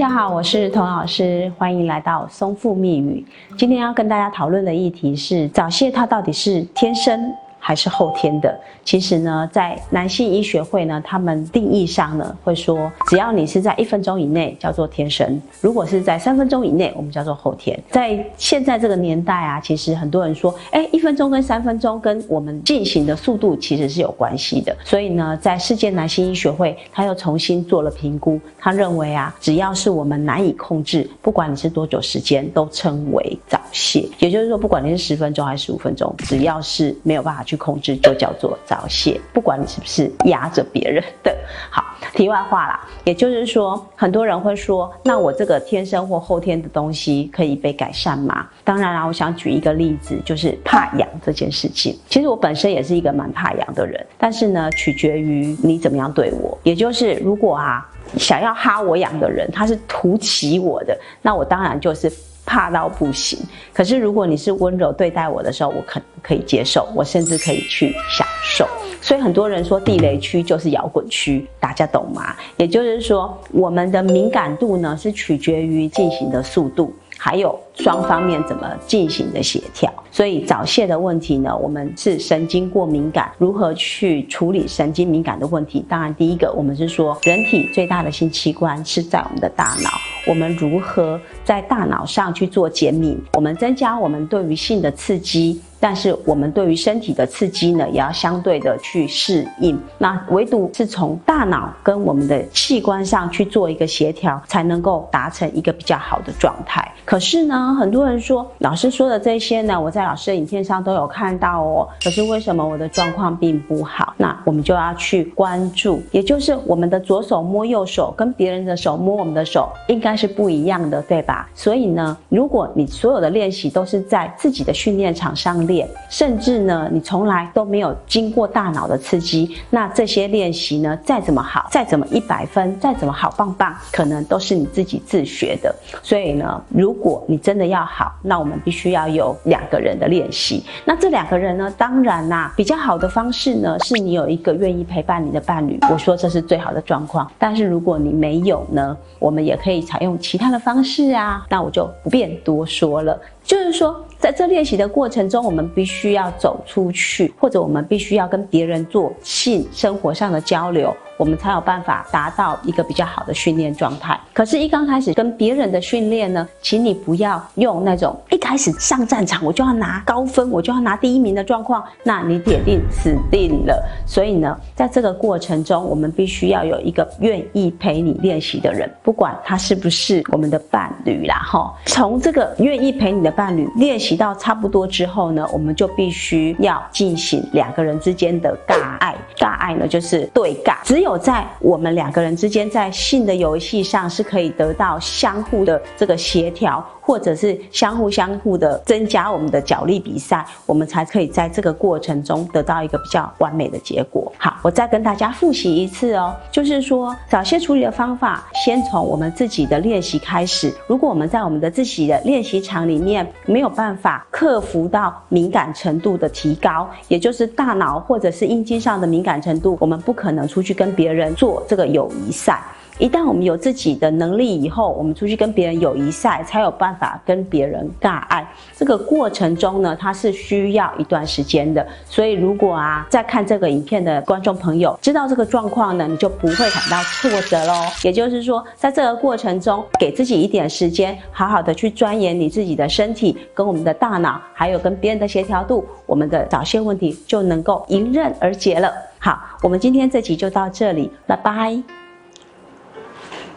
大家好，我是童老师，欢迎来到松富密语。今天要跟大家讨论的议题是早泄，它到底是天生？还是后天的。其实呢，在男性医学会呢，他们定义上呢，会说，只要你是在一分钟以内，叫做天生；如果是在三分钟以内，我们叫做后天。在现在这个年代啊，其实很多人说，哎，一分钟跟三分钟跟我们进行的速度其实是有关系的。所以呢，在世界男性医学会，他又重新做了评估，他认为啊，只要是我们难以控制，不管你是多久时间，都称为早泄。也就是说，不管你是十分钟还是十五分钟，只要是没有办法去控制，就叫做早泄。不管你是不是压着别人的。好，题外话啦，也就是说，很多人会说，那我这个天生或后天的东西可以被改善吗？当然啦，我想举一个例子，就是怕痒这件事情。其实我本身也是一个蛮怕痒的人，但是呢，取决于你怎么样对我。也就是如果啊，想要哈我痒的人，他是图起我的，那我当然就是。怕到不行，可是如果你是温柔对待我的时候，我可可以接受，我甚至可以去享受。所以很多人说地雷区就是摇滚区，大家懂吗？也就是说，我们的敏感度呢是取决于进行的速度，还有双方面怎么进行的协调。所以早泄的问题呢，我们是神经过敏感，如何去处理神经敏感的问题？当然，第一个我们是说，人体最大的性器官是在我们的大脑。我们如何在大脑上去做减敏？我们增加我们对于性的刺激。但是我们对于身体的刺激呢，也要相对的去适应。那唯独是从大脑跟我们的器官上去做一个协调，才能够达成一个比较好的状态。可是呢，很多人说老师说的这些呢，我在老师的影片上都有看到哦。可是为什么我的状况并不好？那我们就要去关注，也就是我们的左手摸右手，跟别人的手摸我们的手，应该是不一样的，对吧？所以呢，如果你所有的练习都是在自己的训练场上，甚至呢，你从来都没有经过大脑的刺激，那这些练习呢，再怎么好，再怎么一百分，再怎么好棒棒，可能都是你自己自学的。所以呢，如果你真的要好，那我们必须要有两个人的练习。那这两个人呢，当然啦，比较好的方式呢，是你有一个愿意陪伴你的伴侣。我说这是最好的状况。但是如果你没有呢，我们也可以采用其他的方式啊。那我就不便多说了。就是说，在这练习的过程中，我们我们必须要走出去，或者我们必须要跟别人做性生活上的交流。我们才有办法达到一个比较好的训练状态。可是，一刚开始跟别人的训练呢，请你不要用那种一开始上战场我就要拿高分，我就要拿第一名的状况，那你铁定死定了。所以呢，在这个过程中，我们必须要有一个愿意陪你练习的人，不管他是不是我们的伴侣啦，哈。从这个愿意陪你的伴侣练习到差不多之后呢，我们就必须要进行两个人之间的尬爱。尬爱呢，就是对尬，只有。在我们两个人之间，在性的游戏上是可以得到相互的这个协调。或者是相互相互的增加我们的脚力比赛，我们才可以在这个过程中得到一个比较完美的结果。好，我再跟大家复习一次哦，就是说早泄处理的方法，先从我们自己的练习开始。如果我们在我们的自己的练习场里面没有办法克服到敏感程度的提高，也就是大脑或者是阴茎上的敏感程度，我们不可能出去跟别人做这个友谊赛。一旦我们有自己的能力以后，我们出去跟别人友谊赛，才有办法跟别人尬爱。这个过程中呢，它是需要一段时间的。所以，如果啊，在看这个影片的观众朋友知道这个状况呢，你就不会感到挫折喽。也就是说，在这个过程中，给自己一点时间，好好的去钻研你自己的身体，跟我们的大脑，还有跟别人的协调度，我们的早泄问题就能够迎刃而解了。好，我们今天这集就到这里，拜拜。